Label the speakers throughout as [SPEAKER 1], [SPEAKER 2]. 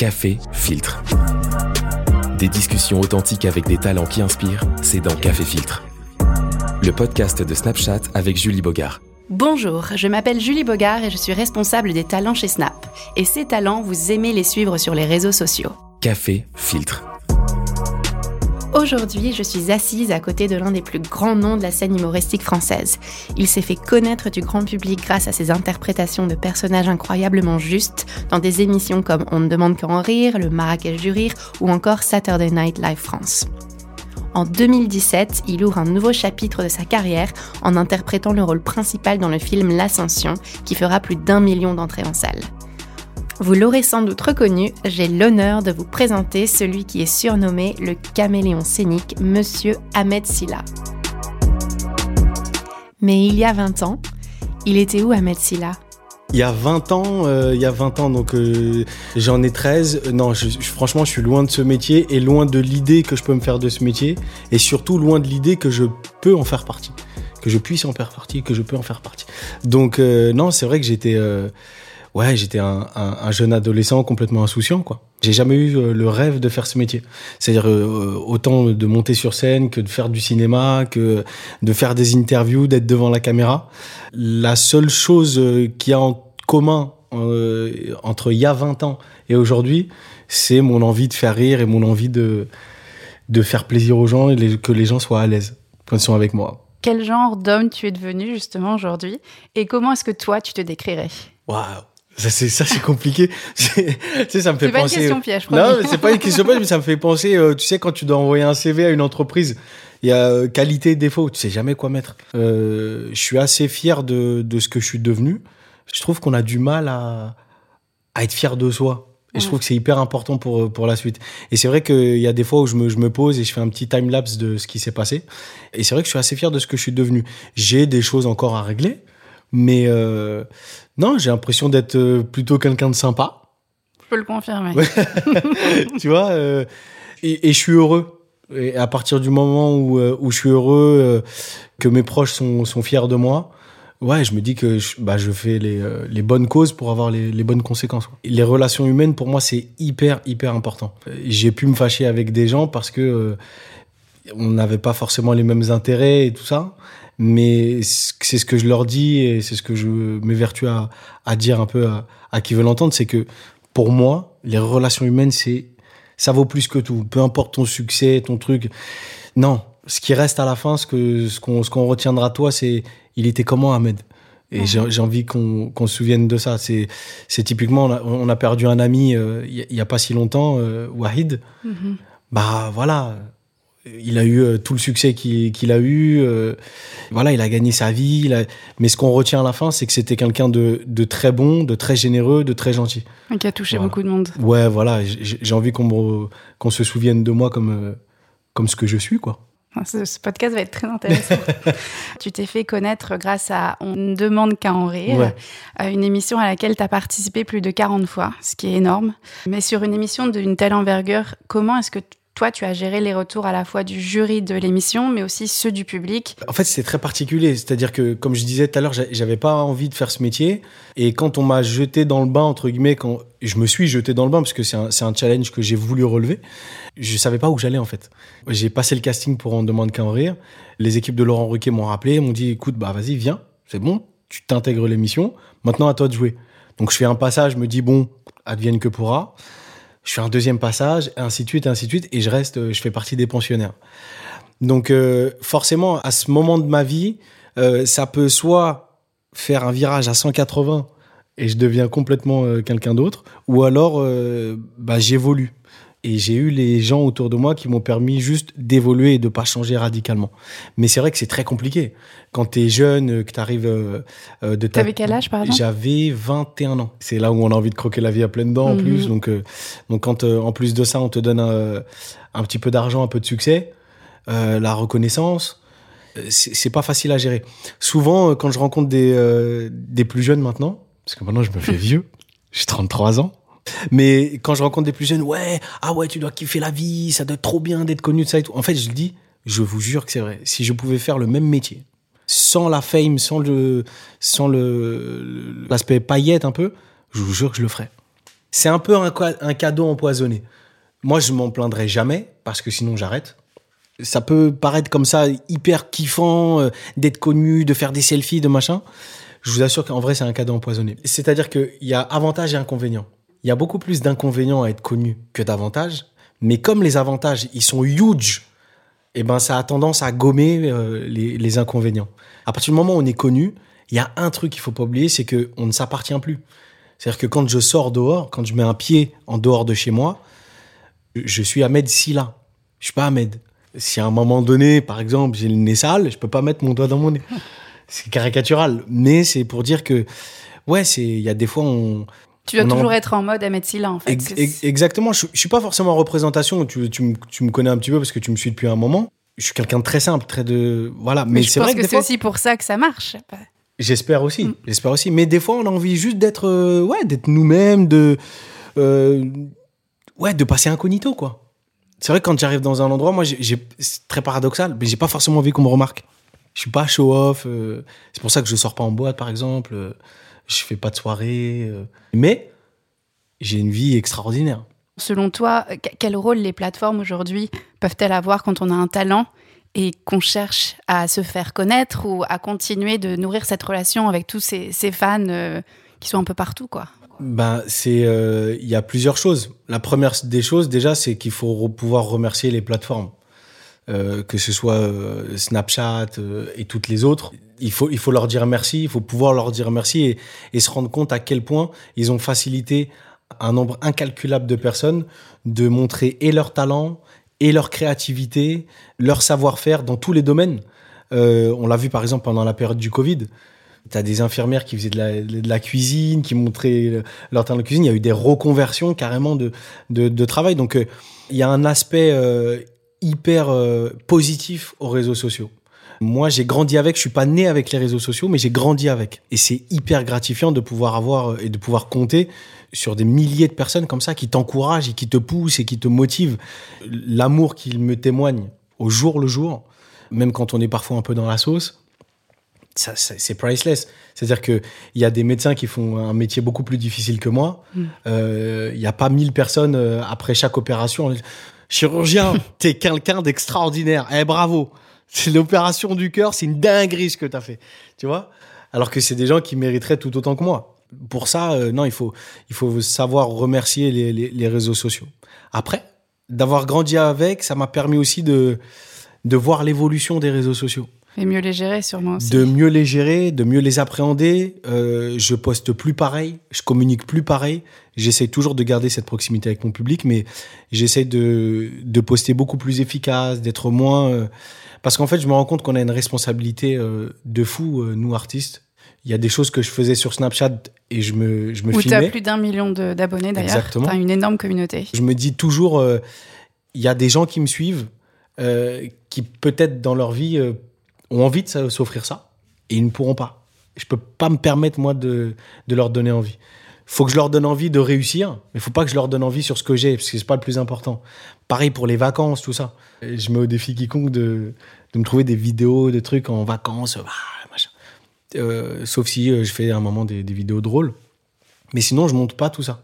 [SPEAKER 1] Café Filtre. Des discussions authentiques avec des talents qui inspirent, c'est dans Café Filtre. Le podcast de Snapchat avec Julie Bogart.
[SPEAKER 2] Bonjour, je m'appelle Julie Bogart et je suis responsable des talents chez Snap. Et ces talents, vous aimez les suivre sur les réseaux sociaux.
[SPEAKER 1] Café Filtre.
[SPEAKER 2] Aujourd'hui, je suis assise à côté de l'un des plus grands noms de la scène humoristique française. Il s'est fait connaître du grand public grâce à ses interprétations de personnages incroyablement justes dans des émissions comme On ne demande qu'à en rire, Le Marrakech du rire ou encore Saturday Night Live France. En 2017, il ouvre un nouveau chapitre de sa carrière en interprétant le rôle principal dans le film L'Ascension, qui fera plus d'un million d'entrées en salle. Vous l'aurez sans doute reconnu, j'ai l'honneur de vous présenter celui qui est surnommé le caméléon scénique, Monsieur Ahmed Silla. Mais il y a 20 ans, il était où Ahmed Silla?
[SPEAKER 3] Il y a 20 ans, euh, il y a 20 ans, donc euh, j'en ai 13. Non, franchement, je suis loin de ce métier et loin de l'idée que je peux me faire de ce métier et surtout loin de l'idée que je peux en faire partie, que je puisse en faire partie, que je peux en faire partie. Donc euh, non, c'est vrai que j'étais ouais, j'étais un, un, jeune adolescent complètement insouciant, quoi. J'ai jamais eu euh, le rêve de faire ce métier. C'est-à-dire euh, autant de monter sur scène que de faire du cinéma, que de faire des interviews, d'être devant la caméra. La seule chose euh, qui a en commun entre il y a 20 ans et aujourd'hui, c'est mon envie de faire rire et mon envie de de faire plaisir aux gens et que les gens soient à l'aise quand ils sont avec moi.
[SPEAKER 2] Quel genre d'homme tu es devenu justement aujourd'hui? Et comment est-ce que toi tu te décrirais?
[SPEAKER 3] Waouh ça c'est ça c'est compliqué. tu sais ça me fait penser.
[SPEAKER 2] C'est pas une question piège.
[SPEAKER 3] Non, c'est pas une question piège, mais ça me fait penser. Euh, tu sais quand tu dois envoyer un CV à une entreprise, il y a euh, qualité défaut. Tu sais jamais quoi mettre. Euh, je suis assez fier de de ce que je suis devenu. Je trouve qu'on a du mal à à être fier de soi. Et je trouve que c'est hyper important pour pour la suite. Et c'est vrai qu'il y a des fois où je me je me pose et je fais un petit time lapse de ce qui s'est passé. Et c'est vrai que je suis assez fier de ce que je suis devenu. J'ai des choses encore à régler, mais euh, non, j'ai l'impression d'être euh, plutôt quelqu'un de sympa.
[SPEAKER 2] Je peux le confirmer.
[SPEAKER 3] tu vois, euh, et, et, je suis heureux. Et à partir du moment où, où je suis heureux, que mes proches sont, sont fiers de moi, ouais, je me dis que je, bah, je fais les, les bonnes causes pour avoir les, les bonnes conséquences. Les relations humaines, pour moi, c'est hyper, hyper important. J'ai pu me fâcher avec des gens parce que on n'avait pas forcément les mêmes intérêts et tout ça mais c'est ce que je leur dis et c'est ce que je m'évertue à, à dire un peu à, à qui veut l'entendre, c'est que pour moi, les relations humaines, c'est ça vaut plus que tout. Peu importe ton succès, ton truc. Non, ce qui reste à la fin, ce que ce qu'on ce qu'on retiendra toi, c'est il était comment Ahmed? Et j'ai envie qu'on qu'on se souvienne de ça. C'est c'est typiquement on a, on a, perdu un ami euh, il y, a pas si longtemps, euh, Wahid. Mm-hmm. Bah voilà, il a eu euh, tout le succès qu'il a eu. Euh, voilà, il a gagné sa vie. Mais ce qu'on retient à la fin, c'est que c'était quelqu'un de, très bon, de très généreux, de très gentil.
[SPEAKER 2] Qui a touché beaucoup de monde.
[SPEAKER 3] Ouais, voilà. J'ai envie qu'on se souvienne de moi comme, euh, comme ce que je suis, quoi.
[SPEAKER 2] Ce, podcast va être très intéressant. tu t'es fait connaître grâce à On ne demande qu'à en rire, une émission à laquelle tu as participé plus de 40 fois, ce qui est énorme. Mais sur une émission d'une telle envergure, comment est-ce que toi, tu as géré les retours à la fois du jury de l'émission, mais aussi ceux du public.
[SPEAKER 3] En fait, c'est très particulier. C'est-à-dire que, comme je disais tout à l'heure, j'avais pas envie de faire ce métier. Et quand on m'a jeté dans le bain, entre guillemets, quand je me suis jeté dans le bain, parce que c'est un, challenge que j'ai voulu relever, je savais pas où j'allais, en fait. J'ai passé le casting pour On demande qu'à en rire. Les équipes de Laurent Ruquet m'ont rappelé, m'ont dit, écoute, bah, vas-y, viens. C'est bon. Tu t'intègres l'émission. Maintenant, à toi de jouer. Donc, je fais un passage, je me dis, bon, advienne que pourra je fais un deuxième passage, ainsi de suite, ainsi de suite, et je reste, euh, je fais partie des pensionnaires. Donc euh, forcément, à ce moment de ma vie, euh, ça peut soit faire un virage à 180 et je deviens complètement quelqu'un d'autre, ou alors bah, j'évolue. Et j'ai eu les gens autour de moi qui m'ont permis juste d'évoluer et de pas changer radicalement. Mais c'est vrai que c'est très compliqué. Quand tu es jeune, euh, que tu arrives euh, euh, de
[SPEAKER 2] ta... T'avais quel âge, par exemple
[SPEAKER 3] J'avais 21 ans. C'est là où on a envie de croquer la vie à pleines dents, en mhm. plus. Donc, donc quand, en plus de ça, on te donne un, un petit peu d'argent, un peu de succès, la reconnaissance, c'est pas facile à gérer. Souvent, quand je rencontre des, des plus jeunes maintenant, parce que maintenant je me fais vieux, j'ai 33 ans, mais quand je rencontre des plus jeunes, ouais, ah ouais, tu dois kiffer la vie, ça doit être trop bien d'être connu de ça et tout. En fait, je le dis, je vous jure que c'est vrai. Si je pouvais faire le même métier, sans la fame, sans le, sans le, l'aspect paillette un peu, je vous jure que je le ferais. C'est un peu un, cadeau empoisonné. Moi, je m'en plaindrai jamais parce que sinon j'arrête. Ça peut paraître comme ça hyper kiffant euh, d'être connu, de faire des selfies, de machin. Je vous assure qu'en vrai, c'est un cadeau empoisonné. C'est-à-dire qu'il y a avantages et inconvénients. Il y a beaucoup plus d'inconvénients à être connu que d'avantages. Mais comme les avantages, ils sont huge, eh ben, ça a tendance à gommer euh, les, inconvénients. À partir du moment où on est connu, il y a un truc qu'il faut pas oublier, c'est que on ne s'appartient plus. C'est-à-dire que quand je sors dehors, quand je mets un pied en dehors de chez moi, je suis Ahmed Silla. Je suis pas Ahmed. Si à un moment donné, par exemple, j'ai le nez sale, je peux pas mettre mon doigt dans mon nez. C'est caricatural, mais c'est pour dire que ouais, il y a des fois on
[SPEAKER 2] tu dois toujours être en mode Ahmed Silla, en fait.
[SPEAKER 3] exactement. Je, je suis pas forcément en représentation. Tu, tu, tu, me connais un petit peu parce que tu me suis depuis un moment. Je suis quelqu'un de très simple, très de. Voilà.
[SPEAKER 2] Mais, c'est vrai que, c'est aussi pour ça que ça marche.
[SPEAKER 3] J'espère aussi. Mm. J'espère aussi. Mais des fois, on a envie juste d'être euh, ouais, d'être nous-mêmes, de. Euh, ouais, de passer incognito, quoi. C'est vrai que quand j'arrive dans un endroit, moi, c'est très paradoxal, mais j'ai pas forcément envie qu'on me remarque. Je suis pas show-off. Euh, c'est pour ça que je sors pas en boîte, par exemple je fais pas de soirée. Euh. mais j'ai une vie extraordinaire.
[SPEAKER 2] Selon toi, quel rôle les plateformes aujourd'hui peuvent-elles avoir quand on a un talent et qu'on cherche à se faire connaître ou à continuer de nourrir cette relation avec tous ces, fans euh, qui sont un peu partout, quoi?
[SPEAKER 3] Ben, c'est, euh, il y a plusieurs choses. La première des choses, déjà, c'est qu'il faut pouvoir remercier les plateformes. Euh, que ce soit euh, Snapchat euh, et toutes les autres. Il faut, il faut leur dire merci, il faut pouvoir leur dire merci et, se rendre compte à quel point ils ont facilité un nombre incalculable de personnes de montrer et leur talent, et leur créativité, leur savoir-faire dans tous les domaines. on l'a vu par exemple pendant la période du Covid. Tu as des infirmières qui faisaient de la, cuisine, qui montraient leur talent de cuisine. Il y a eu des reconversions carrément de, de travail. Donc, il y a un aspect hyper euh, positif aux réseaux sociaux. Moi, j'ai grandi avec, je suis pas né avec les réseaux sociaux, mais j'ai grandi avec. Et c'est hyper gratifiant de pouvoir avoir euh, et de pouvoir compter sur des milliers de personnes comme ça qui t'encouragent et qui te poussent et qui te motivent. L'amour qu'ils me témoignent au jour le jour, même quand on est parfois un peu dans la sauce, ça, c'est priceless. C'est-à-dire qu'il y a des médecins qui font un métier beaucoup plus difficile que moi. Mm. Euh, il n'y a pas mille personnes après chaque opération chirurgien, t'es quelqu'un d'extraordinaire. Eh, bravo. C'est l'opération du cœur, c'est une dinguerie ce que t'as fait. Tu vois? Alors que c'est des gens qui mériteraient tout autant que moi. Pour ça, euh, non, il faut, il savoir remercier les, réseaux sociaux. Après, d'avoir grandi avec, ça m'a permis aussi de voir l'évolution des réseaux sociaux.
[SPEAKER 2] Et mieux les gérer, sûrement aussi.
[SPEAKER 3] De mieux les gérer, de mieux les appréhender. Euh, je poste plus pareil, je communique plus pareil. J'essaie toujours de garder cette proximité avec mon public, mais j'essaie de, de poster beaucoup plus efficace, d'être moins. Euh, parce qu'en fait, je me rends compte qu'on a une responsabilité euh, de fou, nous artistes. Il y a des choses que je faisais sur Snapchat et je me, je me
[SPEAKER 2] Où
[SPEAKER 3] filmais.
[SPEAKER 2] Où tu as plus d'un million d'abonnés d'ailleurs. Exactement. Tu as une énorme communauté.
[SPEAKER 3] Je me dis toujours, il y a des gens qui me suivent, qui peut-être dans leur vie ont envie de s'offrir ça et ils ne pourront pas. Je peux pas me permettre, moi, de, leur donner envie. faut que je leur donne envie de réussir, mais il faut pas que je leur donne envie sur ce que j'ai, parce que c'est pas le plus important. Pareil pour les vacances, tout ça. je mets au défi quiconque de, me trouver des vidéos, des trucs en vacances, ah, machin. Euh, sauf si euh, je fais à un moment des, des vidéos drôles. Mais sinon, je monte pas tout ça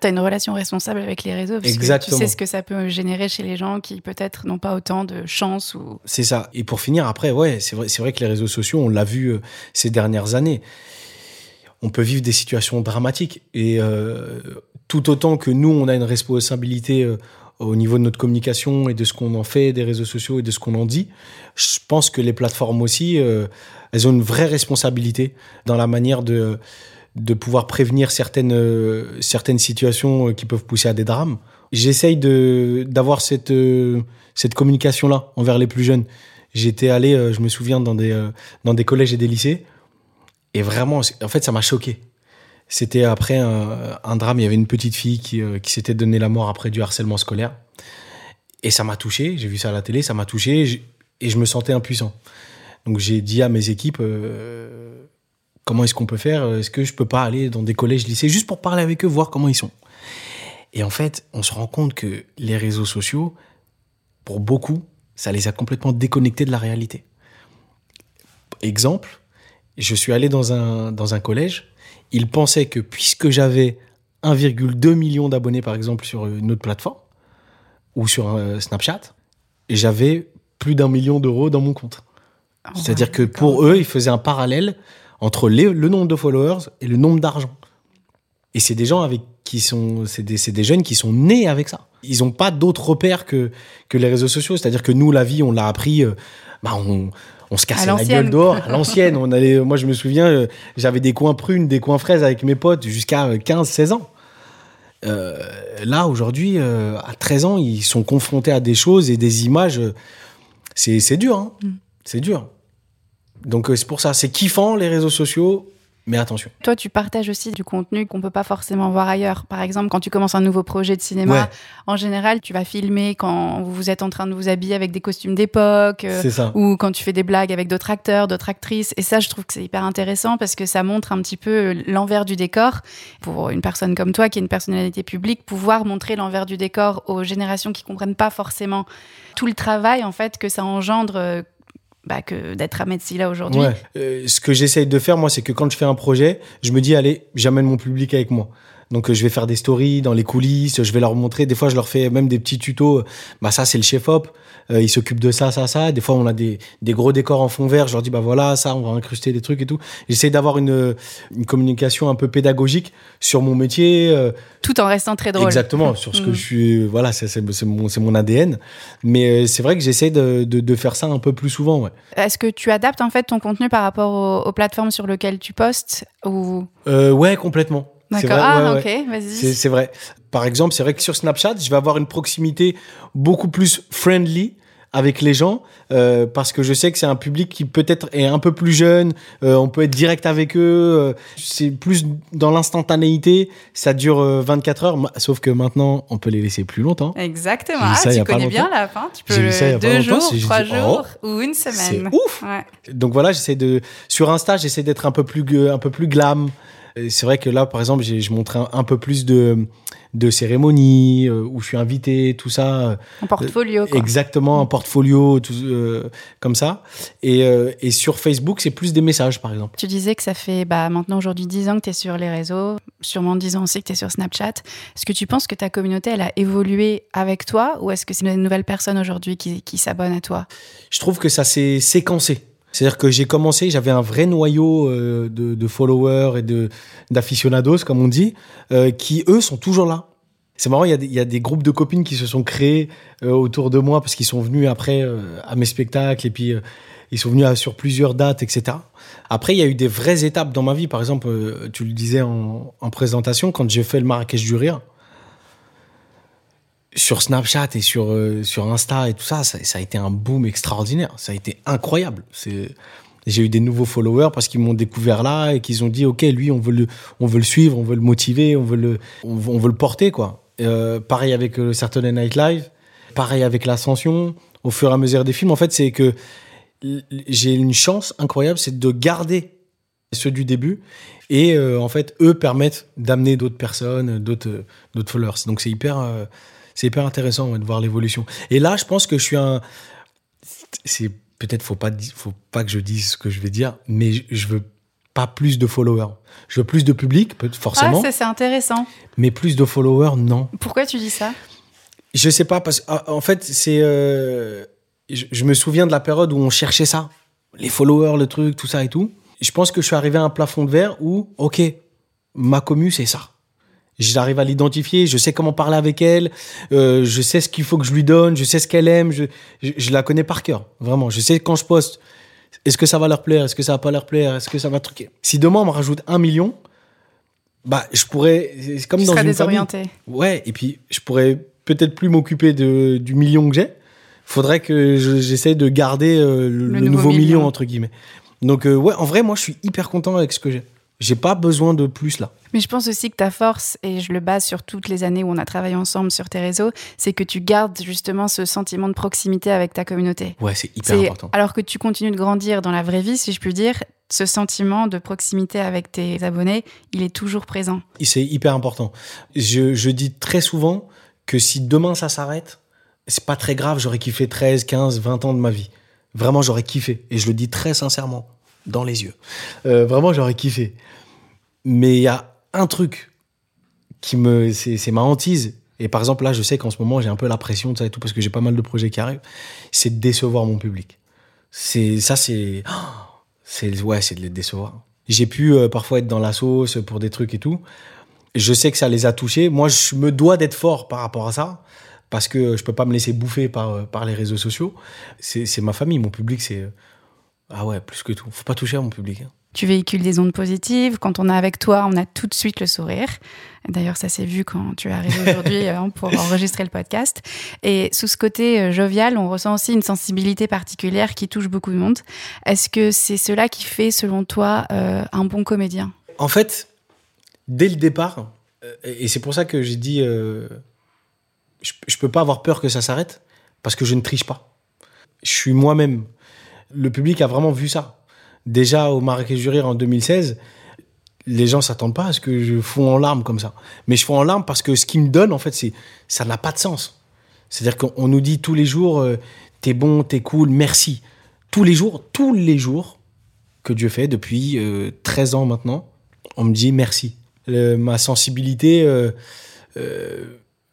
[SPEAKER 2] tu as une relation responsable avec les réseaux parce Exactement. que tu sais ce que ça peut générer chez les gens qui peut-être n'ont pas autant de chance ou
[SPEAKER 3] C'est ça. Et pour finir après ouais, c'est vrai c'est vrai que les réseaux sociaux, on l'a vu euh, ces dernières années. On peut vivre des situations dramatiques et euh, tout autant que nous on a une responsabilité euh, au niveau de notre communication et de ce qu'on en fait des réseaux sociaux et de ce qu'on en dit, je pense que les plateformes aussi elles ont une vraie responsabilité dans la manière de de pouvoir prévenir certaines, euh, certaines situations euh, qui peuvent pousser à des drames. J'essaye d'avoir cette, euh, cette communication-là envers les plus jeunes. J'étais allé, je me souviens, dans des, dans des collèges et des lycées. Et vraiment, en fait, ça m'a choqué. C'était après un, un, drame. Il y avait une petite fille qui, qui s'était donné la mort après du harcèlement scolaire. Et ça m'a touché. J'ai vu ça à la télé. Ça m'a touché. Et je me sentais impuissant. Donc j'ai dit à mes équipes, Comment est-ce qu'on peut faire Est-ce que je peux pas aller dans des collèges, lycées, juste pour parler avec eux, voir comment ils sont Et en fait, on se rend compte que les réseaux sociaux, pour beaucoup, ça les a complètement déconnectés de la réalité. Exemple, je suis allé dans un, dans un collège, ils pensaient que puisque j'avais 1,2 million d'abonnés, par exemple, sur une autre plateforme ou sur euh, Snapchat, j'avais plus d'un million d'euros dans mon compte.
[SPEAKER 4] Oh,
[SPEAKER 3] C'est-à-dire que pour eux, ils faisaient un parallèle entre les- le nombre de followers et le nombre d'argent. Et c'est des gens avec qui sont, c'est des, c'est des jeunes qui sont nés avec ça. Ils n'ont pas d'autres repères que, que les réseaux sociaux. C'est-à-dire que nous, la vie, on l'a appris, euh, bah, on, on se cassait la gueule dehors, à l'ancienne. On allait, moi, je me souviens, euh, j'avais des coins prunes, des coins fraises avec mes potes jusqu'à euh, 15, 16 ans. Euh, là, aujourd'hui, euh, à 13 ans, ils sont confrontés à des choses et des images. euh, c'est, c'est dur, hein.
[SPEAKER 4] Mm.
[SPEAKER 3] C'est dur. Donc, euh, c'est pour ça. C'est kiffant, les réseaux sociaux, mais attention.
[SPEAKER 4] Toi, tu partages aussi du contenu qu'on peut pas forcément voir ailleurs. Par exemple, quand tu commences un nouveau projet de cinéma,
[SPEAKER 3] Ouais.
[SPEAKER 4] en général, tu vas filmer quand vous êtes en train de vous habiller avec des costumes d'époque. euh, ou quand tu fais des blagues avec d'autres acteurs, d'autres actrices. Et ça, je trouve que c'est hyper intéressant parce que ça montre un petit peu l'envers du décor. Pour une personne comme toi, qui est une personnalité publique, pouvoir montrer l'envers du décor aux générations qui comprennent pas forcément tout le travail, en fait, que ça engendre euh, bah, que d'être Ahmed Silla aujourd'hui.
[SPEAKER 3] Ouais. Euh, ce que j'essaye de faire, moi, c'est que quand je fais un projet, je me dis, allez, j'amène mon public avec moi. Donc, euh, je vais faire des stories dans les coulisses, je vais leur montrer. Des fois, je leur fais même des petits tutos. Bah, ça, c'est le chef-op. Euh, il s'occupe de ça, ça, ça. Des fois, on a des, des gros décors en fond vert. Je leur dis, bah voilà, ça, on va incruster des trucs et tout. J'essaye d'avoir une, une communication un peu pédagogique sur mon métier. euh,
[SPEAKER 4] Tout en restant très drôle.
[SPEAKER 3] Exactement, sur ce que
[SPEAKER 4] Mm.
[SPEAKER 3] je suis. Voilà, c'est mon, ADN. Mais c'est vrai que j'essaie de, de, de faire ça un peu plus souvent, ouais.
[SPEAKER 4] Est-ce que tu adaptes en fait ton contenu par rapport aux, aux plateformes sur lesquelles tu postes ou...
[SPEAKER 3] Euh, ouais, complètement. C'est
[SPEAKER 4] D'accord.
[SPEAKER 3] vrai,
[SPEAKER 4] Ah,
[SPEAKER 3] ouais, ouais.
[SPEAKER 4] ok, vas-y.
[SPEAKER 3] C'est c'est vrai. Par exemple, c'est vrai que sur Snapchat, je vais avoir une proximité beaucoup plus friendly avec les gens euh, parce que je sais que c'est un public qui peut-être est un peu plus jeune. euh, on peut être direct avec eux. euh, c'est plus dans l'instantanéité. Ça dure euh, 24 heures. Ma- Sauf que maintenant, on peut les laisser plus longtemps.
[SPEAKER 4] Exactement. Ah,
[SPEAKER 3] ça
[SPEAKER 4] tu connais bien la fin. Tu peux
[SPEAKER 3] ça
[SPEAKER 4] deux jours,
[SPEAKER 3] dit,
[SPEAKER 4] trois
[SPEAKER 3] oh,
[SPEAKER 4] jours ou une
[SPEAKER 3] C'est
[SPEAKER 4] semaine.
[SPEAKER 3] ouf.
[SPEAKER 4] Ouais.
[SPEAKER 3] Donc voilà, j'essaie de sur Insta, j'essaie d'être un peu plus un peu plus glam. C'est vrai que là, par exemple, j'ai- je montre un, un peu plus de de cérémonies euh, où je suis invité, tout ça.
[SPEAKER 4] En portfolio. Quoi.
[SPEAKER 3] Exactement, un portfolio, tout, euh, comme ça. Et, euh, et sur Facebook, c'est plus des messages, par exemple.
[SPEAKER 4] Tu disais que ça fait bah, maintenant aujourd'hui 10 ans que tu es sur les réseaux, sûrement 10 ans aussi que tu es sur Snapchat. Est-ce que tu penses que ta communauté, elle a évolué avec toi ou est-ce que c'est une nouvelle personne aujourd'hui qui, qui s'abonne à toi?
[SPEAKER 3] Je trouve que ça s'est séquencé. C'est-à-dire que j'ai commencé, j'avais un vrai noyau euh, de, followers et de d'aficionados, comme on dit, euh, qui eux sont toujours là. C'est marrant, il y, a des, groupes de copines qui se sont créés euh, autour de moi parce qu'ils sont venus après à mes spectacles et puis ils sont venus à- sur plusieurs dates, etc. Après, il y a eu des vraies étapes dans ma vie. Par exemple, tu le disais en, en présentation, quand j'ai fait le Marrakech du Rire, sur Snapchat et sur, euh, sur Insta et tout ça, ça, a été un boom extraordinaire. Ça a été incroyable. C'est, j'ai eu des nouveaux followers parce qu'ils m'ont découvert là et qu'ils ont dit, OK, lui, on veut le, on veut le suivre, on veut le motiver, on veut le, on veut, le porter, quoi. Euh, pareil avec le Saturday Night Live, pareil avec l'Ascension. Au fur et à mesure des films, en fait, c'est que j'ai une chance incroyable, c'est de garder ceux du début et euh, en fait, eux permettent d'amener d'autres personnes, d'autres, euh, d'autres followers. Donc c'est hyper, euh, c'est hyper intéressant ouais, de voir l'évolution. Et là, je pense que je suis un. C'est peut-être faut pas faut pas que je dise ce que je vais dire, mais je, veux pas plus de followers. Je veux plus de public,
[SPEAKER 4] Ah,
[SPEAKER 3] forcément,
[SPEAKER 4] ça c'est intéressant.
[SPEAKER 3] mais plus de followers, non.
[SPEAKER 4] Pourquoi tu dis ça?
[SPEAKER 3] Je sais pas parce ah, en fait c'est euh, je, je me souviens de la période où on cherchait ça, les followers, le truc, tout ça et tout. Je pense que je suis arrivé à un plafond de verre où ok, ma commu c'est ça. J'arrive à l'identifier, je sais comment parler avec elle, euh, je sais ce qu'il faut que je lui donne, je sais ce qu'elle aime, je, je, je la connais par cœur, vraiment. Je sais quand je poste, est-ce que ça va leur plaire, est-ce que ça va pas leur plaire, est-ce que ça va truquer. Si demain on me rajoute un million, bah je pourrais, c'est comme
[SPEAKER 4] Tu
[SPEAKER 3] dans
[SPEAKER 4] seras
[SPEAKER 3] une famille.
[SPEAKER 4] désorienté.
[SPEAKER 3] Ouais, et puis je pourrais peut-être plus m'occuper de, du million que j'ai. Faudrait que je- j'essaie de garder euh, le, le nouveau, million. entre guillemets. Donc euh, ouais, en vrai, moi je suis hyper content avec ce que j'ai. J'ai pas besoin de plus là.
[SPEAKER 4] Mais je pense aussi que ta force, et je le base sur toutes les années où on a travaillé ensemble sur tes réseaux, c'est que tu gardes justement ce sentiment de proximité avec ta communauté.
[SPEAKER 3] Ouais, c'est hyper important.
[SPEAKER 4] Alors que tu continues de grandir dans la vraie vie, si je puis dire, ce sentiment de proximité avec tes abonnés, il est toujours présent.
[SPEAKER 3] C'est hyper important. Je, je dis très souvent que si demain ça s'arrête, c'est pas très grave, j'aurais kiffé 13, 15, 20 ans de ma vie. Vraiment, j'aurais kiffé. Et je le dis très sincèrement, dans les yeux. Euh, vraiment, j'aurais kiffé. Mais il y a un truc qui me, c'est ma hantise. Et par exemple, là, je sais qu'en ce moment, j'ai un peu la pression, ça et tout, parce que j'ai pas mal de projets qui arrivent. C'est de décevoir mon public. C'est, ça, c'est, c'est, ouais, c'est de les décevoir. J'ai pu euh, parfois être dans la sauce pour des trucs et tout. Je sais que ça les a touchés. Moi, je me dois d'être fort par rapport à ça, parce que je peux pas me laisser bouffer par, euh, par les réseaux sociaux. C'est ma famille, mon public, c'est, ah ouais, plus que tout. Faut pas toucher à mon public. Hein.
[SPEAKER 4] Tu véhicules des ondes positives. Quand on est avec toi, on a tout de suite le sourire. D'ailleurs, ça s'est vu quand tu es arrivé aujourd'hui euh, pour enregistrer le podcast. Et sous ce côté euh, jovial, on ressent aussi une sensibilité particulière qui touche beaucoup de monde. Est-ce que c'est cela qui fait, selon toi, euh, un bon comédien?
[SPEAKER 3] En fait, dès le départ, et c'est pour ça que j'ai dit, je, je peux pas avoir peur que ça s'arrête, parce que je ne triche pas. Je suis moi-même. Le public a vraiment vu ça déjà au Marrakech du en 2016, les gens s'attendent pas à ce que je fous en larmes comme ça. Mais je fous en larmes parce que ce qui me donne, en fait, c'est ça n'a pas de sens. C'est-à-dire qu'on nous dit tous les jours, euh, t'es bon, t'es cool, merci. Tous les jours, tous les jours que Dieu fait depuis 13 euh, ans maintenant, on me dit merci. ma sensibilité euh,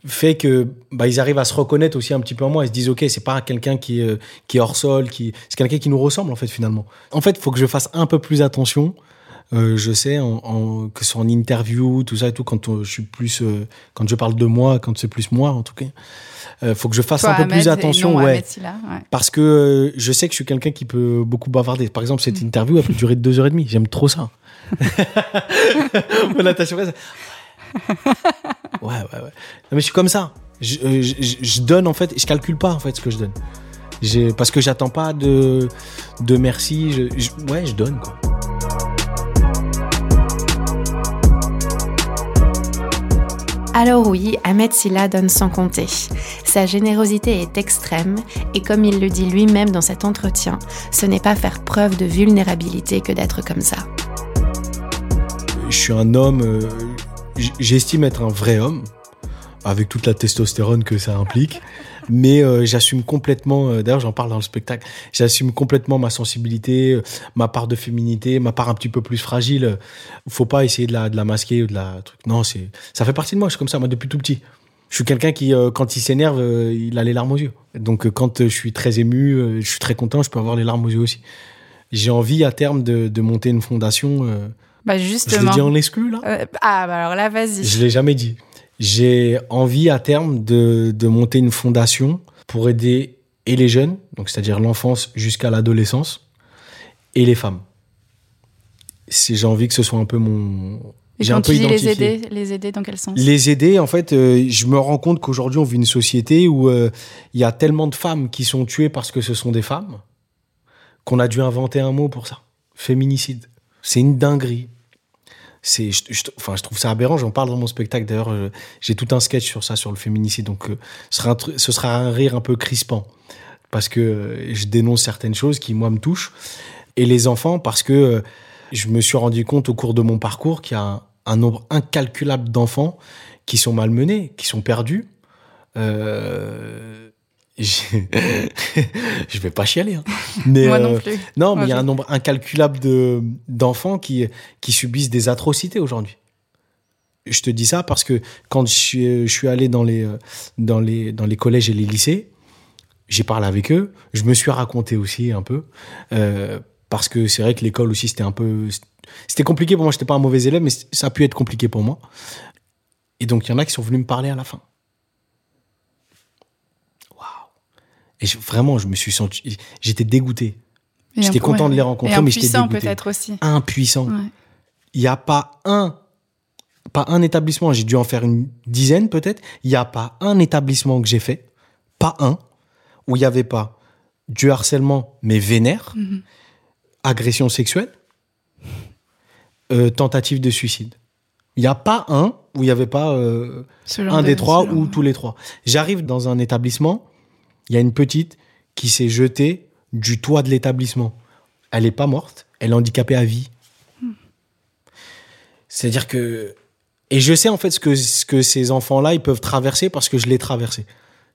[SPEAKER 3] fait que bah, ils arrivent à se reconnaître aussi un petit peu en moi. Ils se disent ok, c'est pas quelqu'un qui, est, qui est hors sol, qui c'est quelqu'un qui nous ressemble en fait finalement. En fait, il faut que je fasse un peu plus attention. Euh, je sais en, que ce soit en interview, tout ça et tout, quand euh, je suis plus, euh, quand je parle de moi, quand c'est plus moi en tout cas, il faut que je fasse un peu plus attention, ouais, parce que je sais que je suis quelqu'un qui peut beaucoup bavarder. Par exemple, cette mm. interview a pu durer deux heures et demie. J'aime trop ça. Mon ouais, ouais, ouais. mais je suis comme ça. Euh, je, je, donne en fait, je calcule pas en fait ce que je donne. Parce que j'attends pas de, de merci. Je, ouais, je donne quoi.
[SPEAKER 2] Alors oui, Ahmed Silla donne sans compter. Sa générosité est extrême et comme il le dit lui-même dans cet entretien, ce n'est pas faire preuve de vulnérabilité que d'être comme ça.
[SPEAKER 3] Je suis un homme, euh, j'estime être un vrai homme, avec toute la testostérone que ça implique. Mais euh, j'assume complètement, euh, d'ailleurs j'en parle dans le spectacle, j'assume complètement ma sensibilité, euh, ma part de féminité, ma part un petit peu plus fragile. Faut pas essayer de la, de la masquer ou de la truc. Non, c'est, ça fait partie de moi. Je suis comme ça, moi depuis tout petit. Je suis quelqu'un qui, quand il s'énerve, il a les larmes aux yeux. Donc quand je suis très ému, je suis très content, je peux avoir les larmes aux yeux aussi. J'ai envie à terme de, de monter une fondation
[SPEAKER 4] bah justement. Je l'ai
[SPEAKER 3] dit en exclu, là
[SPEAKER 4] euh, Ah, bah alors là, vas-y.
[SPEAKER 3] Je l'ai jamais dit. J'ai envie à terme de, de, monter une fondation pour aider et les jeunes, donc c'est-à-dire l'enfance jusqu'à l'adolescence, et les femmes. J'ai envie que ce soit un peu mon.
[SPEAKER 4] J'ai un peu les aider, les aider dans quel sens?
[SPEAKER 3] Les aider, en fait, euh, je me rends compte qu'aujourd'hui on vit une société où euh, il y a tellement de femmes qui sont tuées parce que ce sont des femmes qu'on a dû inventer un mot pour ça. Féminicide. C'est une dinguerie c'est je, enfin je trouve ça aberrant. J'en parle dans mon spectacle. D'ailleurs euh, j'ai tout un sketch sur ça sur le féminicide. Donc euh, ce, sera un, rire un peu crispant. Parce que euh, je dénonce certaines choses qui moi me touchent. Et les enfants parce que je me suis rendu compte au cours de mon parcours qu'il y a un, nombre incalculable d'enfants qui sont malmenés qui sont perdus je vais pas chialer. Hein.
[SPEAKER 4] Mais, Moi non euh, plus.
[SPEAKER 3] non, mais il y a un nombre incalculable de d'enfants qui qui subissent des atrocités aujourd'hui. Je te dis ça parce que quand je suis, je suis allé dans les dans les dans les collèges et les lycées, j'ai parlé avec eux. Je me suis raconté aussi un peu euh, parce que c'est vrai que l'école aussi c'était un peu c'était compliqué pour moi. J'étais pas un mauvais élève, mais ça a pu être compliqué pour moi. Et donc il y en a qui sont venus me parler à la fin. Et vraiment, je me suis senti, j'étais dégoûté. J'étais content de les rencontrer, mais j'étais dégoûté.
[SPEAKER 4] peut-être aussi.
[SPEAKER 3] Impuissant. Il n'y a pas un, pas un établissement, j'ai dû en faire une dizaine peut-être. Il n'y a pas un établissement que j'ai fait, pas un, où il n'y avait pas du harcèlement, mais vénère, mhm. agression sexuelle, euh, tentative de suicide. Il n'y a pas un où il n'y avait pas euh, un des trois ou tous les trois. J'arrive dans un établissement, il y a une petite qui s'est jetée du toit de l'établissement. Elle n'est pas morte, elle est handicapée à vie. C'est-à-dire que. Et je sais en fait ce que, ce que ces enfants-là, ils peuvent traverser parce que je l'ai traversé.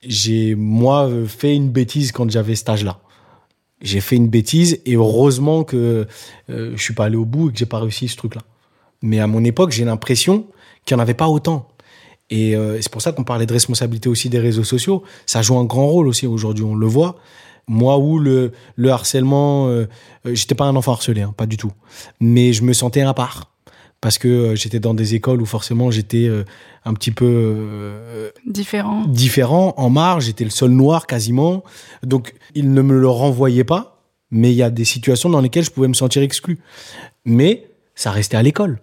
[SPEAKER 3] J'ai, moi, fait une bêtise quand j'avais cet âge-là. J'ai fait une bêtise et heureusement que euh, je suis pas allé au bout et que j'ai pas réussi ce truc-là. Mais à mon époque, j'ai l'impression qu'il n'y en avait pas autant. Et euh, c'est pour ça qu'on parlait de responsabilité aussi des réseaux sociaux. Ça joue un grand rôle aussi aujourd'hui, on le voit. Moi où le, le harcèlement, euh, euh, j'étais pas un enfant harcelé, hein, pas du tout. Mais je me sentais à part. Parce que euh, j'étais dans des écoles où forcément j'étais euh, un petit peu euh,
[SPEAKER 4] Différent.
[SPEAKER 3] différent, en marge, j'étais le seul noir quasiment. Donc, il ne me le renvoyait pas, mais il y a des situations dans lesquelles je pouvais me sentir exclu. Mais ça restait à l'école.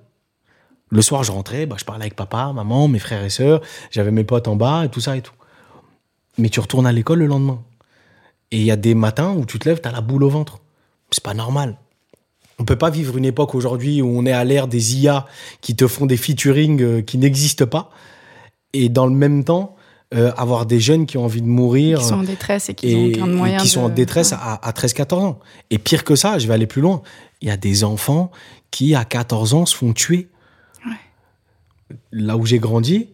[SPEAKER 3] Le soir, je rentrais, bah, je parlais avec papa, maman, mes frères et sœurs, j'avais mes potes en bas et tout ça et tout. Mais tu retournes à l'école le lendemain. Et il y a des matins où tu te lèves, tu as la boule au ventre. C'est pas normal. On peut pas vivre une époque aujourd'hui où on est à l'ère des IA qui te font des featuring euh, qui n'existent pas. Et dans le même temps, euh, avoir des jeunes qui ont envie de mourir
[SPEAKER 4] Qui sont en détresse et qui
[SPEAKER 3] et,
[SPEAKER 4] ont aucun moyen
[SPEAKER 3] qui sont en détresse à, à 13-14 ans. Et pire que ça, je vais aller plus loin. Il y a des enfants qui, à 14 ans, se font tuer. Là où j'ai grandi,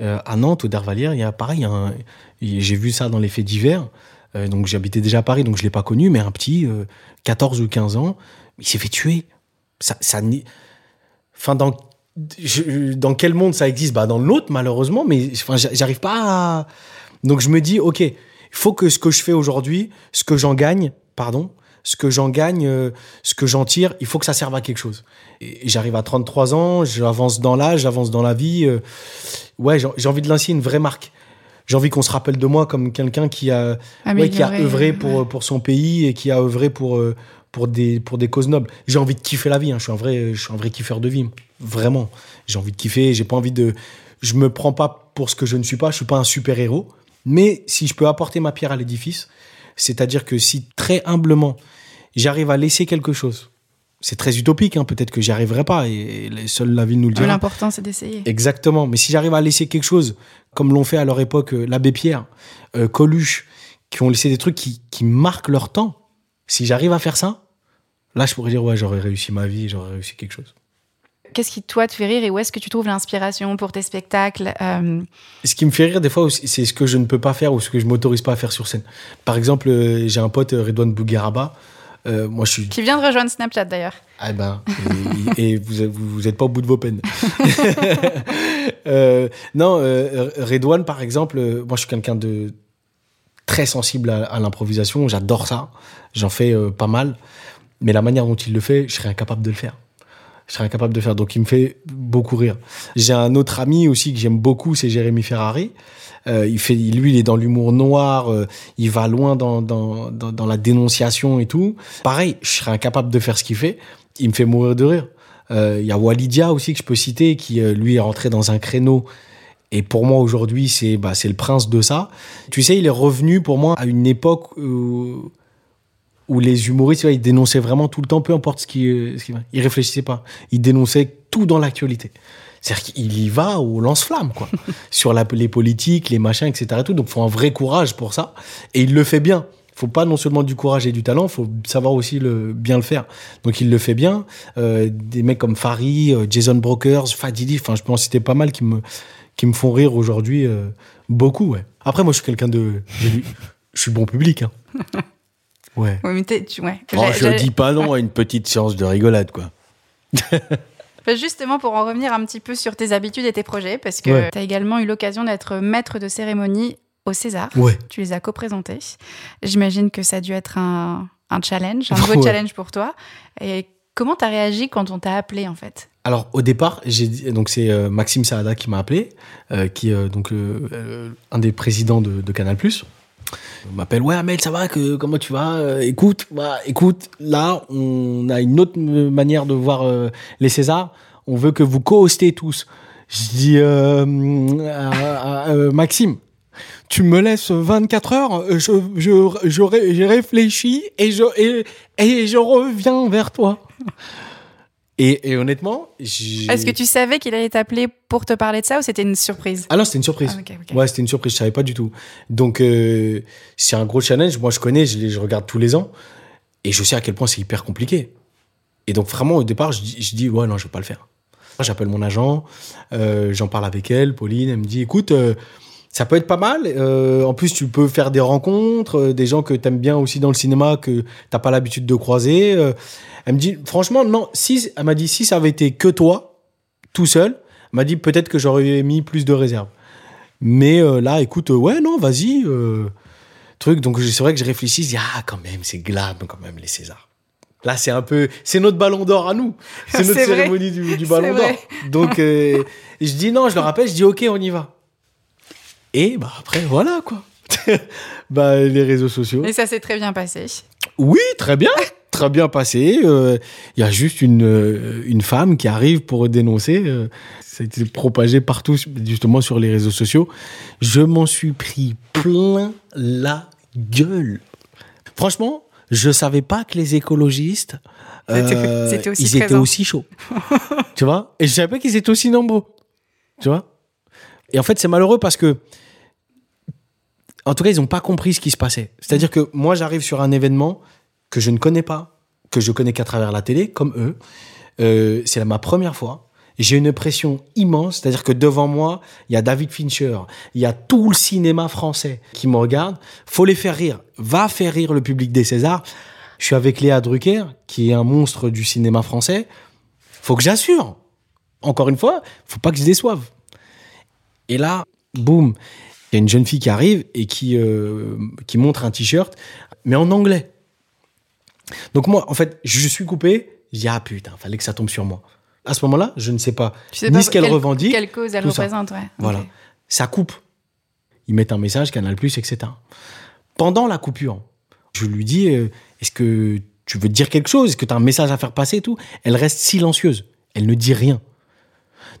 [SPEAKER 3] euh, à Nantes, au Dervalière, il y a pareil, j'ai vu ça dans les faits divers. Euh, donc j'habitais déjà à Paris, donc je l'ai pas connu, mais un petit, euh, 14 ou 15 ans, il s'est fait tuer. Ça, dans, dans quel monde ça existe? Bah, Dans l'autre, malheureusement, mais enfin, j'a- j'arrive pas à... Donc je me dis, ok, il faut que ce que je fais aujourd'hui, ce que j'en gagne, pardon, ce que j'en gagne, euh, ce que j'en tire, il faut que ça serve à quelque chose. Et j'arrive à 33 ans, j'avance dans l'âge, j'avance dans la vie. euh, ouais, j'ai envie de lancer une vraie marque. J'ai envie qu'on se rappelle de moi comme quelqu'un qui a, ouais, qui a œuvré pour,
[SPEAKER 4] ouais.
[SPEAKER 3] pour son pays et qui a œuvré pour, euh, pour, des, pour des causes nobles. J'ai envie de kiffer la vie. hein. Je, suis un vrai, je suis un vrai kiffeur de vie. Vraiment. J'ai envie de kiffer. J'ai pas envie de. Je me prends pas pour ce que je ne suis pas. Je suis pas un super héros. Mais si je peux apporter ma pierre à l'édifice, c'est-à-dire que si très humblement j'arrive à laisser quelque chose, c'est très utopique. hein, Peut-être que j'y arriverai pas et, et seule la vie nous le dira.
[SPEAKER 4] L'important, c'est d'essayer.
[SPEAKER 3] Exactement. Mais si j'arrive à laisser quelque chose, comme l'ont fait à leur époque euh, l'abbé Pierre, euh, Coluche, qui ont laissé des trucs qui, qui marquent leur temps, si j'arrive à faire ça, là, je pourrais dire, ouais, j'aurais réussi ma vie, j'aurais réussi quelque chose.
[SPEAKER 4] Qu'est-ce qui, toi, te fait rire et où est-ce que tu trouves l'inspiration pour tes spectacles Euh,
[SPEAKER 3] Ce qui me fait rire des fois, c'est ce que je ne peux pas faire ou ce que je m'autorise pas à faire sur scène. Par exemple, euh, j'ai un pote, euh, Redouane Bougueraba. Euh, moi, je suis.
[SPEAKER 4] Qui vient de rejoindre Snapchat, d'ailleurs.
[SPEAKER 3] Ah ben, et, et vous, vous vous êtes pas au bout de vos peines. Euh, non, Redouane, par exemple, moi, je suis quelqu'un de très sensible à, à l'improvisation. J'adore ça. J'en fais pas mal. Mais la manière dont il le fait, je serais incapable de le faire. Je serais incapable de faire. Donc, il me fait beaucoup rire. J'ai un autre ami aussi que j'aime beaucoup, c'est Jérémy Ferrari. Euh, il fait, lui, il est dans l'humour noir. euh, il va loin dans, dans, dans, dans la dénonciation et tout. Pareil, je serais incapable de faire ce qu'il fait. Il me fait mourir de rire. Euh, Il y a Walidia aussi que je peux citer, qui euh, lui est rentré dans un créneau. Et pour moi aujourd'hui, c'est bah, c'est le prince de ça. Tu sais, il est revenu pour moi à une époque où, où les humoristes, ils dénonçaient vraiment tout le temps, peu importe ce qui, euh, ce. Ils réfléchissaient pas. Ils dénonçaient tout dans l'actualité. C'est-à-dire qu'il y va au lance-flamme, quoi. Sur la, les politiques, les machins, etc. et tout. Donc, faut un vrai courage pour ça. Et il le fait bien. Il faut pas non seulement du courage et du talent, il faut savoir aussi le, bien le faire. Donc, il le fait bien. Euh, des mecs comme Fari, euh, Jason Brokers, Fadili, enfin, je peux en citer pas mal qui me, qui me font rire aujourd'hui. euh, beaucoup, ouais. Après, moi, je suis quelqu'un de. Je suis bon public, hein. Ouais.
[SPEAKER 4] Oui, mais tu- ouais.
[SPEAKER 5] Oh, je dis pas non à une petite séance de rigolade, quoi.
[SPEAKER 4] Bah, Justement, pour en revenir un petit peu sur tes habitudes et tes projets, parce que
[SPEAKER 3] Ouais.
[SPEAKER 4] tu as également eu l'occasion d'être maître de cérémonie au César.
[SPEAKER 3] Ouais.
[SPEAKER 4] Tu les as co-présentés. J'imagine que ça a dû être un, un challenge, un nouveau
[SPEAKER 3] Ouais.
[SPEAKER 4] challenge pour toi. Et comment tu as réagi quand on t'a appelé, en fait?
[SPEAKER 3] Alors au départ, j'ai donc c'est euh, Maxime Saada qui m'a appelé, euh, qui est donc euh, euh, un des présidents de, de Canal+. Il m'appelle ouais Amel ça va que comment tu vas? Euh, écoute bah écoute là on a une autre manière de voir euh, les Césars. On veut que vous co-hostez tous. Je dis euh, euh, Maxime tu me laisses 24 heures je je j'aurais- j'ai réfléchi et je et, et je reviens vers toi et, et honnêtement
[SPEAKER 4] Est-ce que tu savais qu'il allait t'appeler pour te parler de ça ou c'était une surprise
[SPEAKER 3] ah non, c'était une surprise.
[SPEAKER 4] Ah.
[SPEAKER 3] Ouais, c'était une surprise, je savais pas du tout. Donc, euh, c'est un gros challenge. Moi, je connais, je, regarde tous les ans. Et je sais à quel point c'est hyper compliqué. Et donc, vraiment, au départ, je, dis- je dis, ouais, non, je vais pas le faire. J'appelle mon agent, euh, j'en parle avec elle, Pauline. Elle me dit, écoute, euh, ça peut être pas mal. Euh, en plus, tu peux faire des rencontres, euh, des gens que t'aimes bien aussi dans le cinéma, que t'as pas l'habitude de croiser. Euh, elle me dit, franchement, non, si, elle m'a dit, si ça avait été que toi, tout seul, elle m'a dit peut-être que j'aurais mis plus de réserve. Mais là, écoute, ouais, non, vas-y. truc. Donc c'est vrai que je réfléchis, je dis, ah, quand même, c'est glam, quand même, les Césars. Là, c'est un peu. C'est notre ballon d'or à nous. C'est notre cérémonie du, ballon d'or. Donc, je dis non, je le rappelle, je dis, ok, on y va. Et bah, après, voilà, quoi. bah, les réseaux sociaux.
[SPEAKER 4] Et ça s'est très bien passé.
[SPEAKER 3] Oui, très bien. Très bien passé. Euh, Il y a juste une, euh, une femme qui arrive pour dénoncer. euh, ça a été propagé partout, justement, sur les réseaux sociaux. Je m'en suis pris plein la gueule. Franchement, je savais pas que les écologistes, euh,
[SPEAKER 4] c'était aussi
[SPEAKER 3] ils étaient aussi chauds. tu vois? Et je savais pas qu'ils étaient aussi nombreux. Tu vois? Et en fait, c'est malheureux parce que en tout cas, ils n'ont pas compris ce qui se passait. C'est-à-dire que moi, j'arrive sur un événement que je ne connais pas, que je connais qu'à travers la télé, comme eux. Euh, c'est ma première fois. J'ai une pression immense, c'est-à-dire que devant moi, il y a David Fincher, il y a tout le cinéma français qui me regarde. Faut les faire rire. Va faire rire le public des Césars. Je suis avec Léa Drucker, qui est un monstre du cinéma français. Faut que j'assure. Encore une fois, faut pas que je déçoive. Et là, boum, il y a une jeune fille qui arrive et qui, euh, qui montre un t-shirt, mais en anglais. Donc moi, en fait, je suis coupé. Je dis, ah putain, fallait que ça tombe sur moi. À ce moment-là, je ne sais pas
[SPEAKER 4] Tu sais
[SPEAKER 3] ni
[SPEAKER 4] pas
[SPEAKER 3] ce qu'elle revendique.
[SPEAKER 4] Quelle cause elle représente, ouais.
[SPEAKER 3] Voilà. Ça coupe. Ils mettent un message, Canal+, etc. Pendant la coupure, je lui dis, euh, est-ce que tu veux dire quelque chose? Est-ce que tu as un message à faire passer et tout? Elle reste silencieuse. Elle ne dit rien.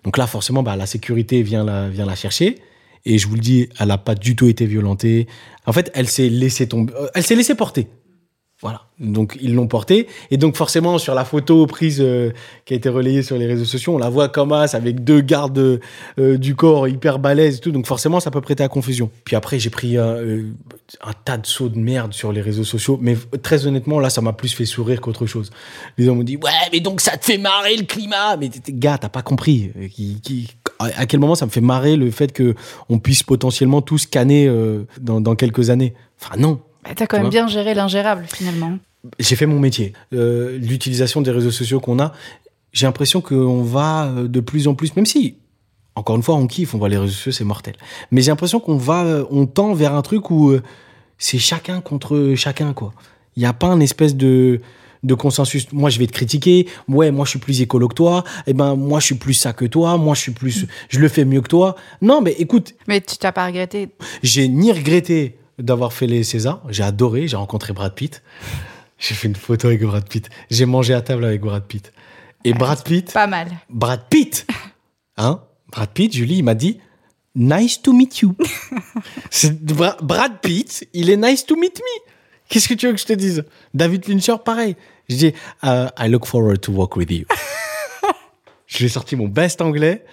[SPEAKER 3] Donc là, forcément, bah, la sécurité vient la, vient la chercher. Et je vous le dis, elle n'a pas du tout été violentée. En fait, elle s'est laissée tomber. euh, Elle s'est laissée porter. Voilà. Donc ils l'ont portée. Et donc forcément, sur la photo prise euh, qui a été relayée sur les réseaux sociaux, on la voit comme as avec deux gardes euh, du corps hyper balèzes et tout. Donc forcément, ça peut prêter à confusion. Puis après, j'ai pris un, tas de sauts de merde sur les réseaux sociaux. Mais très honnêtement, là, ça m'a plus fait sourire qu'autre chose. Les gens m'ont dit, ouais, mais donc ça te fait marrer le climat. Mais gars, t'as pas compris. À quel moment ça me fait marrer le fait que on puisse potentiellement tous scanner euh, dans, dans quelques années? Enfin non.
[SPEAKER 4] Bah, T'as quand même
[SPEAKER 3] vois?
[SPEAKER 4] bien géré l'ingérable, finalement.
[SPEAKER 3] j'ai fait mon métier. Euh, L'utilisation des réseaux sociaux qu'on a, j'ai l'impression qu'on va euh, de plus en plus, même si, encore une fois, on kiffe, on voit les réseaux sociaux, c'est mortel. Mais j'ai l'impression qu'on va, on tend vers un truc où euh, c'est chacun contre chacun, quoi. Il n'y a pas un espèce de, de consensus. Moi, je vais te critiquer. Ouais, moi, je suis plus écolo que toi. Eh ben, moi, je suis plus ça que toi. Moi, je suis plus, je le fais mieux que toi. Non, mais écoute,
[SPEAKER 4] Mais tu t'as pas regretté.
[SPEAKER 3] j'ai ni regretté d'avoir fait les Césars. J'ai adoré. J'ai rencontré Brad Pitt. J'ai fait une photo avec Brad Pitt. J'ai mangé à table avec Brad Pitt. Et Brad Pitt,
[SPEAKER 4] Pas mal.
[SPEAKER 3] Brad Pitt, hein, Brad Pitt, Julie, il m'a dit Nice to meet you. Brad Pitt, il est nice to meet me. Qu'est-ce que tu veux que je te dise? David Fincher, pareil. Je dis euh, I look forward to work with you. je lui ai sorti mon best anglais.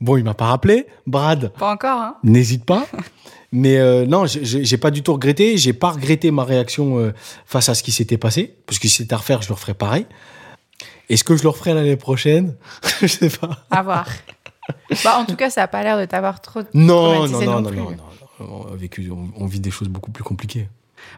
[SPEAKER 3] Bon, il m'a pas rappelé. Brad,
[SPEAKER 4] Pas encore, hein
[SPEAKER 3] N'hésite pas. Mais euh, non, j'ai- pas du tout regretté. J'ai pas regretté ma réaction euh, face à ce qui s'était passé. Parce que si c'était à refaire, je le referais pareil. Est-ce que je le referai l'année prochaine? Je sais pas.
[SPEAKER 4] À voir. bah, en tout cas, ça a pas l'air de t'avoir trop
[SPEAKER 3] Non, non, non,
[SPEAKER 4] non
[SPEAKER 3] non,
[SPEAKER 4] plus.
[SPEAKER 3] non, non. On, a vécu, on, on vit des choses beaucoup plus compliquées.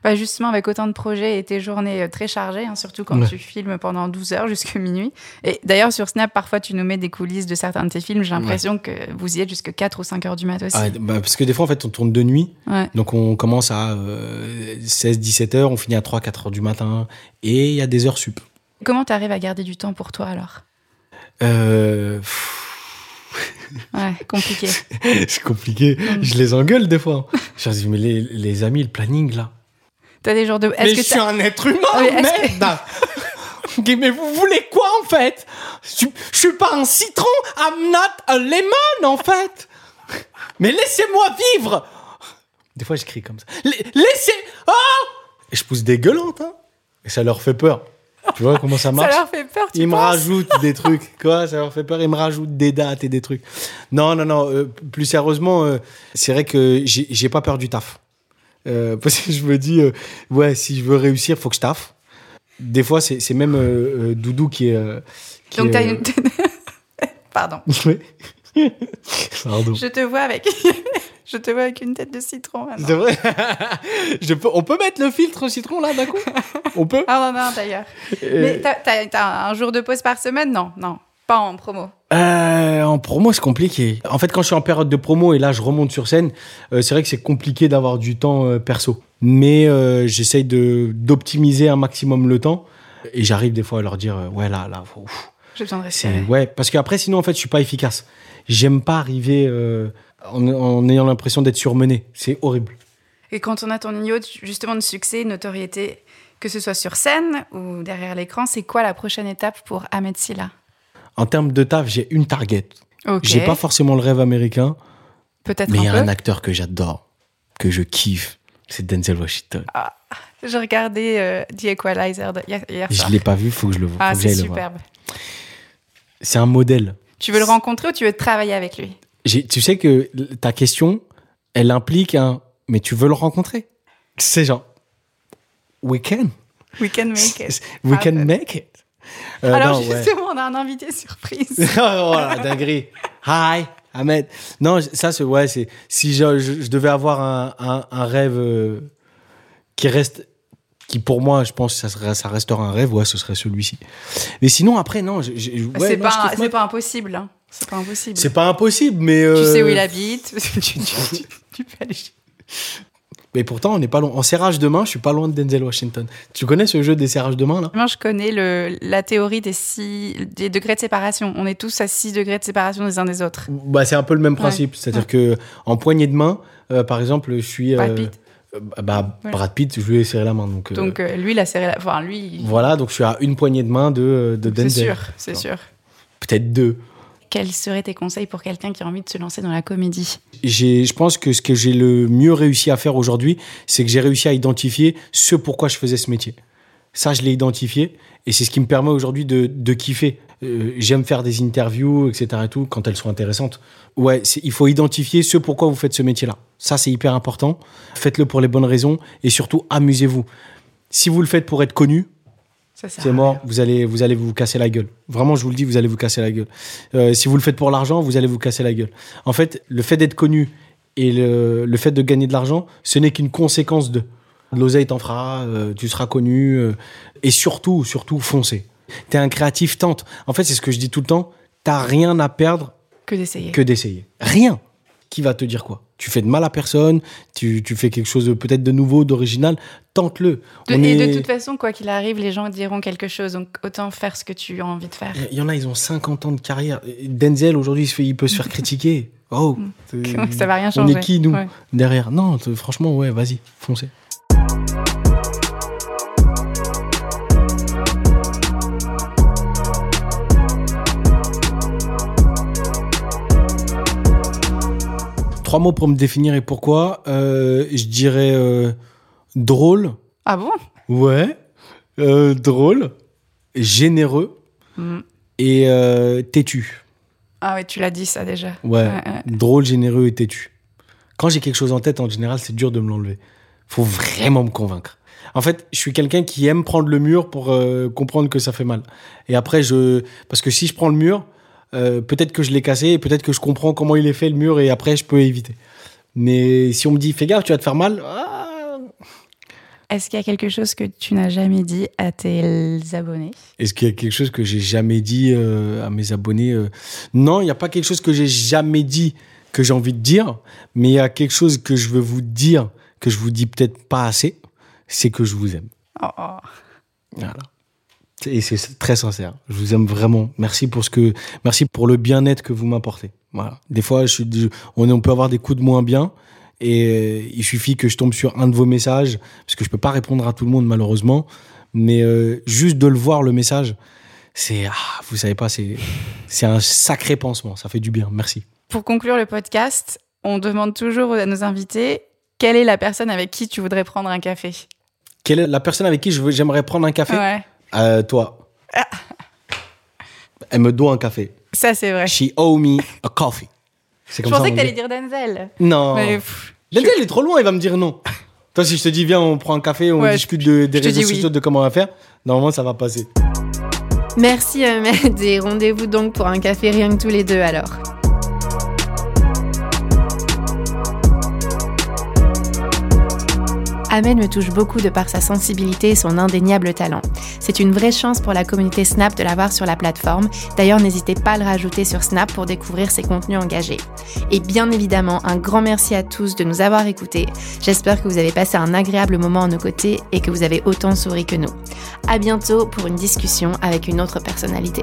[SPEAKER 4] Bah, justement, avec autant de projets et tes journées euh, très chargées, hein, surtout quand
[SPEAKER 3] Ouais.
[SPEAKER 4] tu filmes pendant 12 heures jusqu'à minuit. Et d'ailleurs, sur Snap, parfois, tu nous mets des coulisses de certains de tes films. J'ai l'impression que vous y êtes jusqu'à 4 ou 5 heures du mat aussi.
[SPEAKER 3] Ah, bah, parce que des fois, en fait, on tourne de nuit.
[SPEAKER 4] Ouais.
[SPEAKER 3] Donc, on commence à 16-17 heures, on finit à 3-4 heures du matin. Et il y a des heures sup.
[SPEAKER 4] Comment tu arrives à garder du temps pour toi alors?
[SPEAKER 3] Euh,
[SPEAKER 4] Ouais, compliqué.
[SPEAKER 3] c'est compliqué.
[SPEAKER 4] Mm.
[SPEAKER 3] Je les engueule des fois. Je dis, mais les, les amis, le planning, là.
[SPEAKER 4] T'as des jours de.
[SPEAKER 3] Mais je suis un être humain,
[SPEAKER 4] Oui,
[SPEAKER 3] merde Mais vous voulez quoi, en fait? Je, je suis pas un citron I'm not a lemon, en fait Mais laissez-moi vivre Des fois, je crie comme ça. La- Laissez... Oh Et je pousse des gueulantes, hein Et ça leur fait peur. Tu vois comment ça
[SPEAKER 4] ça
[SPEAKER 3] marche?
[SPEAKER 4] leur fait peur, tu
[SPEAKER 3] ils me rajoutent des trucs, quoi, ça leur fait peur, ils me rajoutent des dates et des trucs. Non, non, non, euh, plus sérieusement, euh, c'est vrai que j'ai pas peur du taf. Euh, parce que je me dis, euh, ouais, si je veux réussir, faut que je taffe. Des fois, c'est c'est même euh, Doudou qui est. qui
[SPEAKER 4] Donc,
[SPEAKER 3] est,
[SPEAKER 4] t'as une. Pardon.
[SPEAKER 3] Pardon.
[SPEAKER 4] Je te vois avec. je te vois avec une tête de citron.
[SPEAKER 3] C'est vrai Je peux- On peut mettre le filtre au citron là d'un coup? On peut?
[SPEAKER 4] Ah non, non, d'ailleurs. Mais t'as, t'as un jour de pause par semaine? Non, non. Pas en promo.
[SPEAKER 3] Euh, en promo, c'est compliqué. En fait, quand je suis en période de promo et là, je remonte sur scène, euh, c'est vrai que c'est compliqué d'avoir du temps euh, perso. Mais j'essaye de d'optimiser un maximum le temps et j'arrive des fois à leur dire, ouais, là, là, faut- ouf,
[SPEAKER 4] J'ai besoin de respirer.
[SPEAKER 3] ouais, parce qu'après, sinon, en fait, je suis pas efficace. J'aime pas arriver en, en ayant l'impression d'être surmené. C'est horrible.
[SPEAKER 4] Et quand on a ton niveau de- justement de succès, de notoriété, que ce soit sur scène ou derrière l'écran, c'est quoi la prochaine étape pour Ahmed Silla?
[SPEAKER 3] En termes de taf, j'ai une target.
[SPEAKER 4] Ok.
[SPEAKER 3] J'ai pas forcément le rêve américain,
[SPEAKER 4] Peut-être
[SPEAKER 3] mais il y a
[SPEAKER 4] un
[SPEAKER 3] acteur que j'adore, que je kiffe. C'est Denzel Washington.
[SPEAKER 4] J'ai regardé euh, The Equalizer hier, hier
[SPEAKER 3] Je
[SPEAKER 4] soir.
[SPEAKER 3] l'ai pas vu, faut que je le voie.
[SPEAKER 4] Ah, c'est superbe.
[SPEAKER 3] C'est un modèle.
[SPEAKER 4] Tu veux le rencontrer ou tu veux travailler avec lui?
[SPEAKER 3] Tu sais que ta question, elle implique un. Mais tu veux le rencontrer? C'est genre. We can.
[SPEAKER 4] We can make it.
[SPEAKER 3] We can
[SPEAKER 4] Parfait.
[SPEAKER 3] make it. Euh,
[SPEAKER 4] Alors
[SPEAKER 3] non, ouais.
[SPEAKER 4] justement, on a un invité surprise.
[SPEAKER 3] oh la dinguerie. Hi, Ahmed. Non, ça, c'est. Ouais, c'est. Si je, je- je devais avoir un, un- un rêve euh, qui reste. Qui pour moi, je pense ça, serait, ça restera un rêve, ouais, ce serait celui-ci. Mais sinon, après, non. ouais,
[SPEAKER 4] c'est pas, c'est pas impossible. hein. C'est pas impossible.
[SPEAKER 3] C'est pas impossible, mais.
[SPEAKER 4] Tu
[SPEAKER 3] euh,
[SPEAKER 4] sais où il habite. tu, tu- tu- tu peux aller
[SPEAKER 3] Mais pourtant, on n'est pas loin. En serrage de main, je suis pas loin de Denzel Washington. Tu connais ce jeu des serrages de main, là?
[SPEAKER 4] Moi, je connais le, la théorie des, six, des degrés de séparation. On est tous à 6 degrés de séparation des uns des autres.
[SPEAKER 3] bah, C'est un peu le même principe. C'est-à-dire que en poignée de main, euh, par exemple, je suis.
[SPEAKER 4] Brad
[SPEAKER 3] euh,
[SPEAKER 4] Pitt.
[SPEAKER 3] euh, bah,
[SPEAKER 4] Voilà.
[SPEAKER 3] Brad Pitt, je lui ai serré la main. Donc, euh,
[SPEAKER 4] Donc, euh, lui, il a serré la. Enfin, lui. il-
[SPEAKER 3] voilà, donc je suis à une poignée de main de, de
[SPEAKER 4] C'est
[SPEAKER 3] Denzel.
[SPEAKER 4] sûr, c'est sûr.
[SPEAKER 3] Peut-être deux.
[SPEAKER 4] Quels seraient tes conseils pour quelqu'un qui a envie de se lancer dans la comédie
[SPEAKER 3] Je pense que ce que j'ai le mieux réussi à faire aujourd'hui, c'est que j'ai réussi à identifier ce pourquoi je faisais ce métier. Ça, je l'ai identifié et c'est ce qui me permet aujourd'hui de, de kiffer. Euh, J'aime faire des interviews, etc. Et tout, quand elles sont intéressantes. Ouais, il faut identifier ce pourquoi vous faites ce métier-là. Ça, c'est hyper important. Faites-le pour les bonnes raisons et surtout, amusez-vous. Si vous le faites pour être connu, c'est mort,
[SPEAKER 4] rien.
[SPEAKER 3] vous allez, vous allez vous casser la gueule. Vraiment, je vous le dis, vous allez vous casser la gueule. Euh, si vous le faites pour l'argent, vous allez vous casser la gueule. En fait, le fait d'être connu et le, le fait de gagner de l'argent, ce n'est qu'une conséquence de. L'oseille t'en fera, euh, tu seras connu. euh, et surtout, surtout, foncez. T'es un créatif, tente. En fait, c'est ce que je dis tout le temps. T'as rien à perdre
[SPEAKER 4] Que d'essayer.
[SPEAKER 3] que d'essayer. Rien. Qui va te dire quoi? Tu fais de mal à personne, tu, tu fais quelque chose peut-être de nouveau, d'original, tente-le. On
[SPEAKER 4] et
[SPEAKER 3] est-
[SPEAKER 4] de toute façon, quoi qu'il arrive, les gens diront quelque chose. Donc, autant faire ce que tu as envie de faire.
[SPEAKER 3] Il y en a, ils ont 50 ans de carrière. Denzel, aujourd'hui, il, peut se faire critiquer. Oh,
[SPEAKER 4] Ça va rien
[SPEAKER 3] on
[SPEAKER 4] changer.
[SPEAKER 3] est qui, nous,
[SPEAKER 4] Ouais.
[SPEAKER 3] derrière? Non, franchement, ouais, vas-y, foncez. Trois mots pour me définir et pourquoi. Euh, je dirais euh, drôle.
[SPEAKER 4] Ah bon?
[SPEAKER 3] Ouais. Euh, drôle. Généreux.
[SPEAKER 4] Mm.
[SPEAKER 3] Et euh, têtu.
[SPEAKER 4] Ah ouais, tu l'as dit ça déjà.
[SPEAKER 3] Ouais,
[SPEAKER 4] Ouais, ouais.
[SPEAKER 3] drôle, généreux et têtu. Quand j'ai quelque chose en tête, en général, c'est dur de me l'enlever. Faut vraiment me convaincre. En fait, je suis quelqu'un qui aime prendre le mur pour comprendre que ça fait mal. Et après, je. Parce que si je prends le mur, euh, peut-être que je l'ai cassé et peut-être que je comprends comment il est fait le mur et après, je peux éviter. Mais si on me dit, fais gaffe, tu vas te faire mal. ah.
[SPEAKER 4] Est-ce qu'il y a quelque chose que tu n'as jamais dit à tes abonnés?
[SPEAKER 3] Est-ce qu'il y a quelque chose que j'ai jamais dit euh, à mes abonnés euh? Non, il n'y a pas quelque chose que j'ai jamais dit que j'ai envie de dire, mais il y a quelque chose que je veux vous dire que je vous dis peut-être pas assez, c'est que je vous aime.
[SPEAKER 4] Oh, oh.
[SPEAKER 3] Voilà. Et c'est très sincère. Je vous aime vraiment. Merci pour ce que, merci pour le bien-être que vous m'apportez. Voilà. Des fois, je suis, je- on, on peut avoir des coups de moins bien. Et il suffit que je tombe sur un de vos messages, parce que je peux pas répondre à tout le monde malheureusement, mais euh, juste de le voir le message, c'est, ah, vous savez pas, c'est, c'est un sacré pansement. Ça fait du bien. Merci.
[SPEAKER 4] Pour conclure le podcast, on demande toujours à nos invités quelle est la personne avec qui tu voudrais prendre un café?
[SPEAKER 3] Quelle est la personne avec qui j'aimerais prendre un café?
[SPEAKER 4] Ouais,
[SPEAKER 3] Euh, Toi. Elle me doit un café.
[SPEAKER 4] ça c'est vrai.
[SPEAKER 3] She owe me a coffee. C'est
[SPEAKER 4] Je
[SPEAKER 3] comme ça.
[SPEAKER 4] pensais
[SPEAKER 3] on
[SPEAKER 4] que t'allais dire Denzel.
[SPEAKER 3] Non.
[SPEAKER 4] Mais pff,
[SPEAKER 3] Denzel il est trop loin, il va me dire non. Toi, si je te dis, viens, on prend un café, on
[SPEAKER 4] Ouais,
[SPEAKER 3] discute de- des
[SPEAKER 4] je
[SPEAKER 3] réseaux
[SPEAKER 4] oui.
[SPEAKER 3] sociaux, de comment on va faire, normalement, ça va passer.
[SPEAKER 2] Merci Ahmed et rendez-vous donc pour un café rien que tous les deux alors. Ahmed me touche beaucoup de par sa sensibilité et son indéniable talent. C'est une vraie chance pour la communauté Snap de l'avoir sur la plateforme. D'ailleurs, n'hésitez pas à le rajouter sur Snap pour découvrir ses contenus engagés. Et bien évidemment, un grand merci à tous de nous avoir écoutés. J'espère que vous avez passé un agréable moment à nos côtés et que vous avez autant souri que nous. À bientôt pour une discussion avec une autre personnalité.